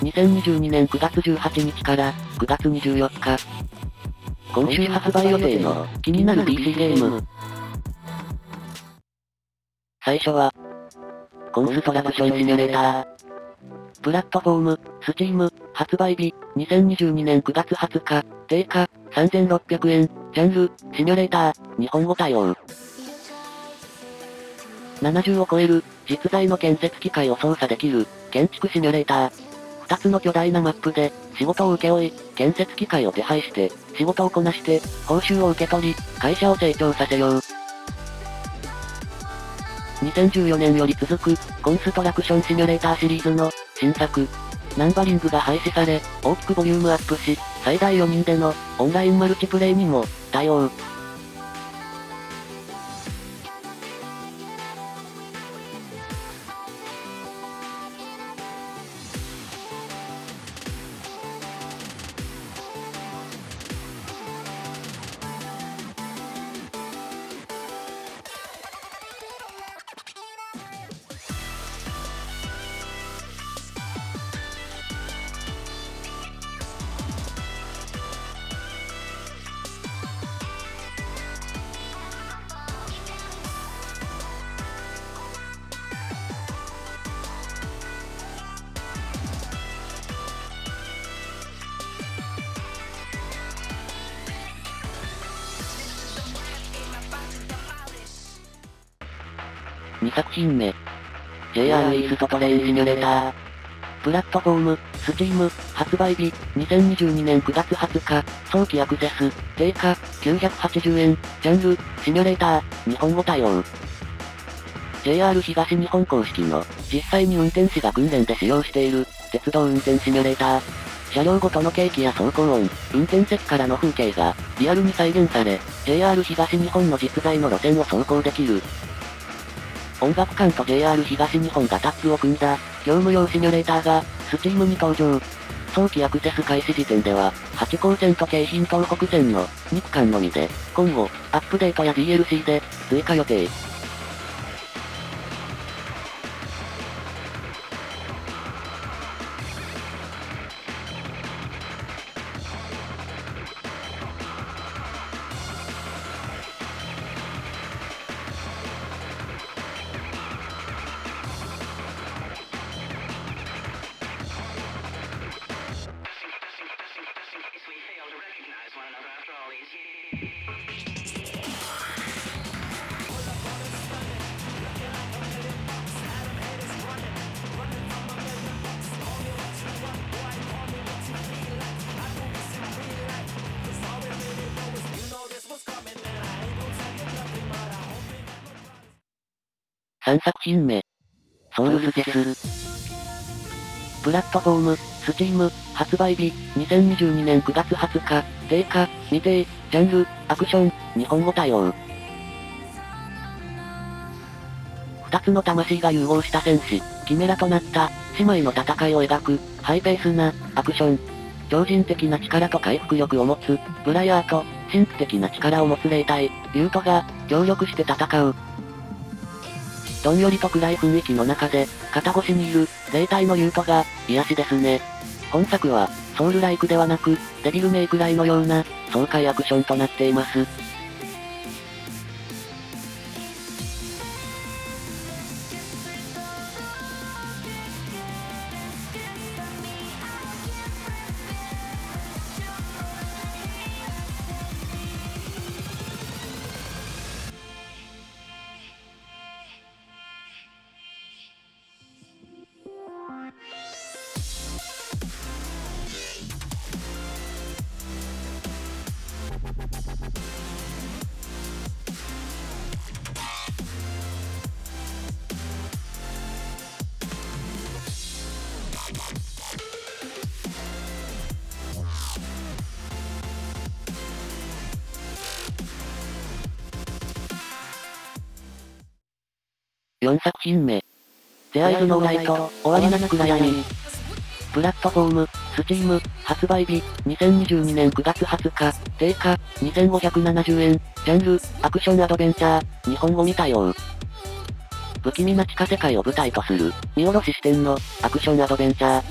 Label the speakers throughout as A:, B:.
A: 2022年9月18日から9月24日。今週発売予定の気になる PC ゲーム。最初は、コンストラクションシミュレーター。プラットフォーム、スチーム、発売日、2022年9月20日、定価、3600円、ジャンル、シミュレーター、日本語対応。70を超える、実在の建設機械を操作できる、建築シミュレーター。二つの巨大なマップで、仕事を請け負い、建設機械を手配して、仕事をこなして、報酬を受け取り、会社を成長させよう。2014年より続く、コンストラクションシミュレーターシリーズの、新作。ナンバリングが廃止され、大きくボリュームアップし、最大4人での、オンラインマルチプレイにも、対応。2作品目。JR イーストトレインシミュレーター。プラットフォーム、スチーム、発売日、2022年9月20日、早期アクセス、定価、980円、ジャンル、シミュレーター、日本語対応。JR 東日本公式の、実際に運転士が訓練で使用している、鉄道運転シミュレーター。車両ごとの景気や走行音、運転席からの風景が、リアルに再現され、JR 東日本の実在の路線を走行できる、音楽館と JR 東日本がタッグを組んだ、業務用シミュレーターが、Steam に登場。早期アクセス開始時点では、八高線と京浜東北線の2区間のみで、今後、アップデートや DLC で、追加予定。3作品目。ソウルスチェス。プラットフォーム、スチーム、発売日、2022年9月20日、定価、未定、ジャンル、アクション、日本語対応。二つの魂が融合した戦士、キメラとなった、姉妹の戦いを描く、ハイペースな、アクション。超人的な力と回復力を持つ、ブライアーと、神秘的な力を持つ霊体、リュートが、協力して戦う。どんよりと暗い雰囲気の中で、肩越しにいる、霊体のユートが、癒しですね。本作は、ソウルライクではなく、デビルメイクライのような、爽快アクションとなっています。4作品目。ゼアイズノーライト、終わりなく暗闇。プラットフォーム、スチーム、発売日、2022年9月20日、定価、2570円、ジャンル、アクションアドベンチャー、日本語未対応。不気味な地下世界を舞台とする、見下ろし視点の、アクションアドベンチャー。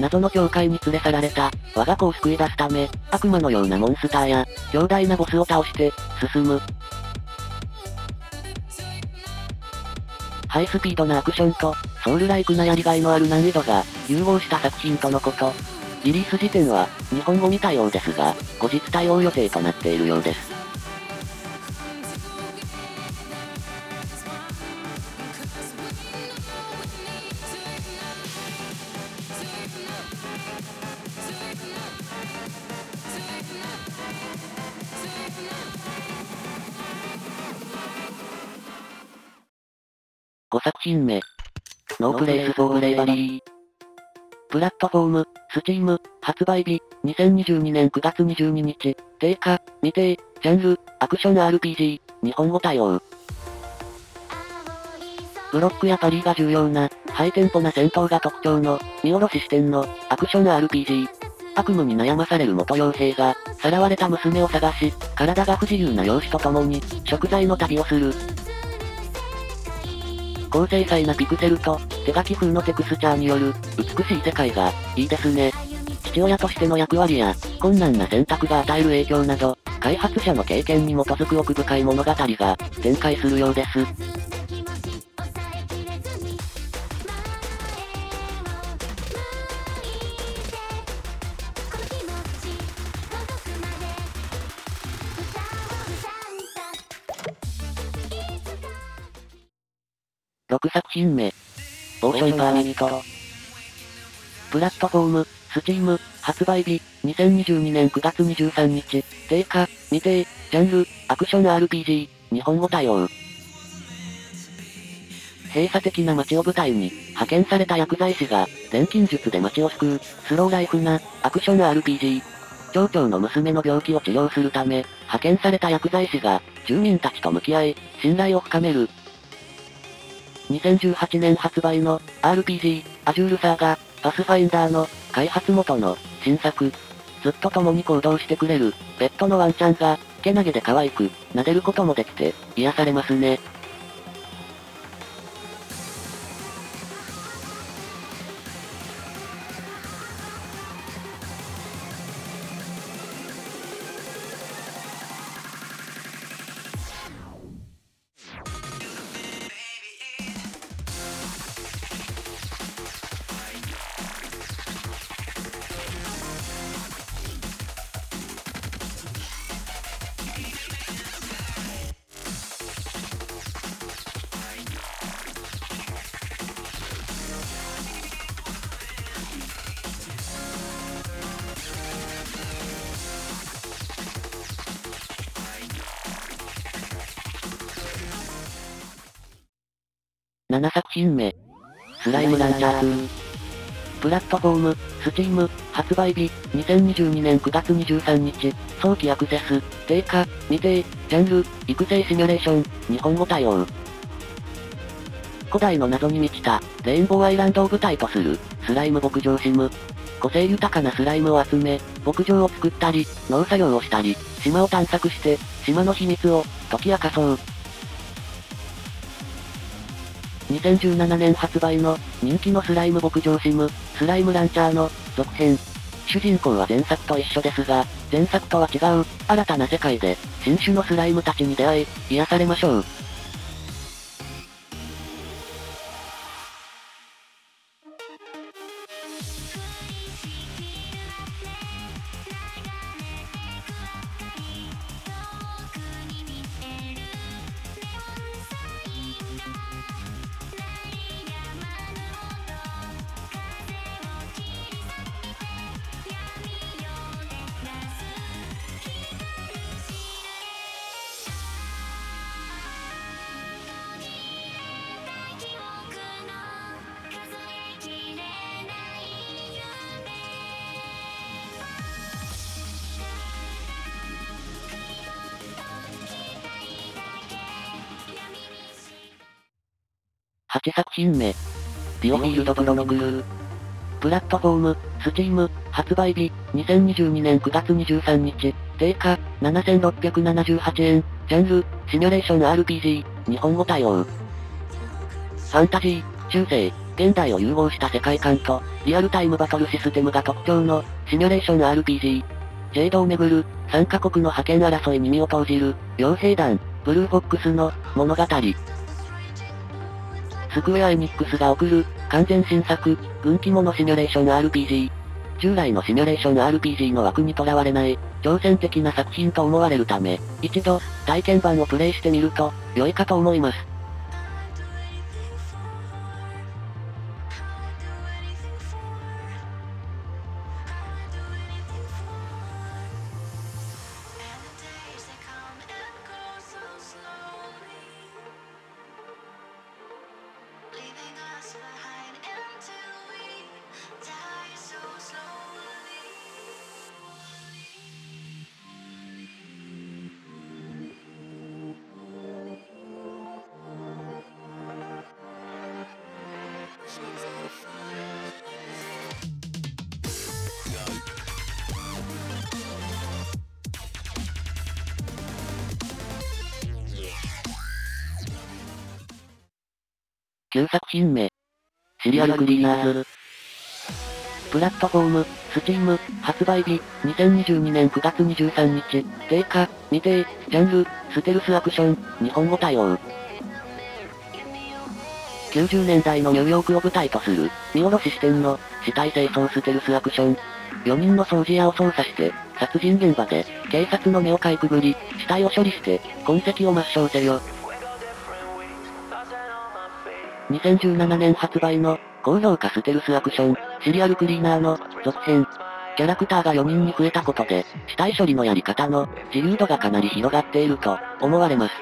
A: 謎の教会に連れ去られた、我が子を救い出すため、悪魔のようなモンスターや、強大なボスを倒して、進む。ハイスピードなアクションと、ソウルライクなやりがいのある難易度が、融合した作品とのこと。リリース時点は、日本語見たようですが、後日対応予定となっているようです。品目。 No Place for Bravery。プラットフォーム、 Steam、発売日、2022年9月22日、定価、未定、ジャンル、アクション RPG、日本語対応。ブロックやパリーが重要な、ハイテンポな戦闘が特徴の、見下ろし視点の、アクション RPG。悪夢に悩まされる元傭兵が、さらわれた娘を探し、体が不自由な養子と共に、贖罪の旅をする。高精細なピクセルと、手書き風のテクスチャーによる、美しい世界が、いいですね。父親としての役割や、困難な選択が与える影響など、開発者の経験に基づく奥深い物語が、展開するようです。6作品目。 Potion Permit。プラットフォーム、 Steam、発売日、2022年9月23日、定価、未定、ジャンル、アクション RPG、日本語対応。閉鎖的な街を舞台に、派遣された薬剤師が、錬金術で街を救う、スローライフな、アクション RPG。町長の娘の病気を治療するため、派遣された薬剤師が、住民たちと向き合い、信頼を深める、2018年発売の RPG、アジュールサーガ、パスファインダーの開発元の新作。ずっと共に行動してくれるペットのワンちゃんが、けなげで可愛く、撫でることもできて、癒されますね。7作品目。スライムランチャー2。プラットフォーム、スチーム、発売日、2022年9月23日、早期アクセス、定価、未定、ジャンル、育成シミュレーション、日本語対応。古代の謎に満ちた、レインボーアイランドを舞台とする、スライム牧場シム。個性豊かなスライムを集め、牧場を作ったり、農作業をしたり、島を探索して、島の秘密を、解き明かそう。2017年発売の人気のスライム牧場シム、スライムランチャーの続編。主人公は前作と一緒ですが、前作とは違う、新たな世界で、新種のスライムたちに出会い、癒されましょう。8作品目。ディオフィールドプロノグルー。プラットフォーム、スチーム、発売日、2022年9月23日、定価、7678円、ジャンル、シミュレーション RPG、日本語対応。ファンタジー、中世、現代を融合した世界観と、リアルタイムバトルシステムが特徴の、シミュレーション RPG。ジェイドをめぐる、3カ国の覇権争いに身を投じる、傭兵団、ブルーフォックスの、物語。スクウェアエニックスが送る、完全新作、軍記物シミュレーション RPG。従来のシミュレーション RPG の枠にとらわれない、挑戦的な作品と思われるため、一度、体験版をプレイしてみると、良いかと思います。旧作品名。シリアルクリーナーズ。プラットフォーム、スチーム、発売日、2022年9月23日、定価、未定、ジャンル、ステルスアクション、日本語対応。90年代のニューヨークを舞台とする、見下ろし視点の、死体清掃ステルスアクション。4人の掃除屋を操作して、殺人現場で、警察の目をかいくぐり、死体を処理して、痕跡を抹消せよ。2017年発売の、高評価ステルスアクション、シリアルクリーナーの、続編。キャラクターが4人に増えたことで、死体処理のやり方の、自由度がかなり広がっていると、思われます。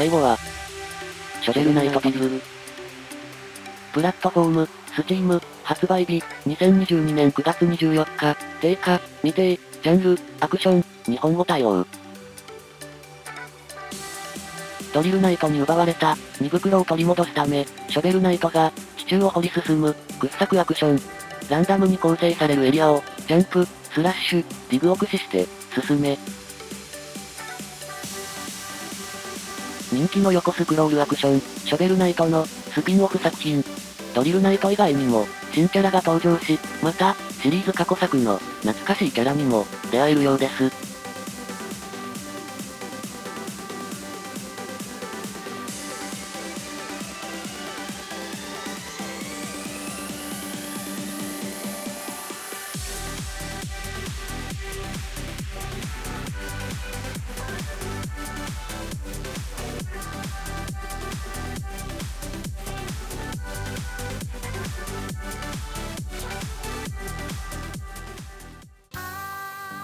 A: 最後は、 Shovel Knight Dig。プラットフォーム、 Steam、発売日、2022年9月24日、定価、未定、ジャンル、アクション、日本語対応。 Drill Knight に奪われた、荷袋を取り戻すため、 Shovel Knight が、地中を掘り進む、掘削アクション。ランダムに構成されるエリアを、ジャンプ、スラッシュ、ディグを駆使して、進め、人気の横スクロールアクション、ショベルナイトの、スピンオフ作品。ドリルナイト以外にも、新キャラが登場し、また、シリーズ過去作の、懐かしいキャラにも、出会えるようです。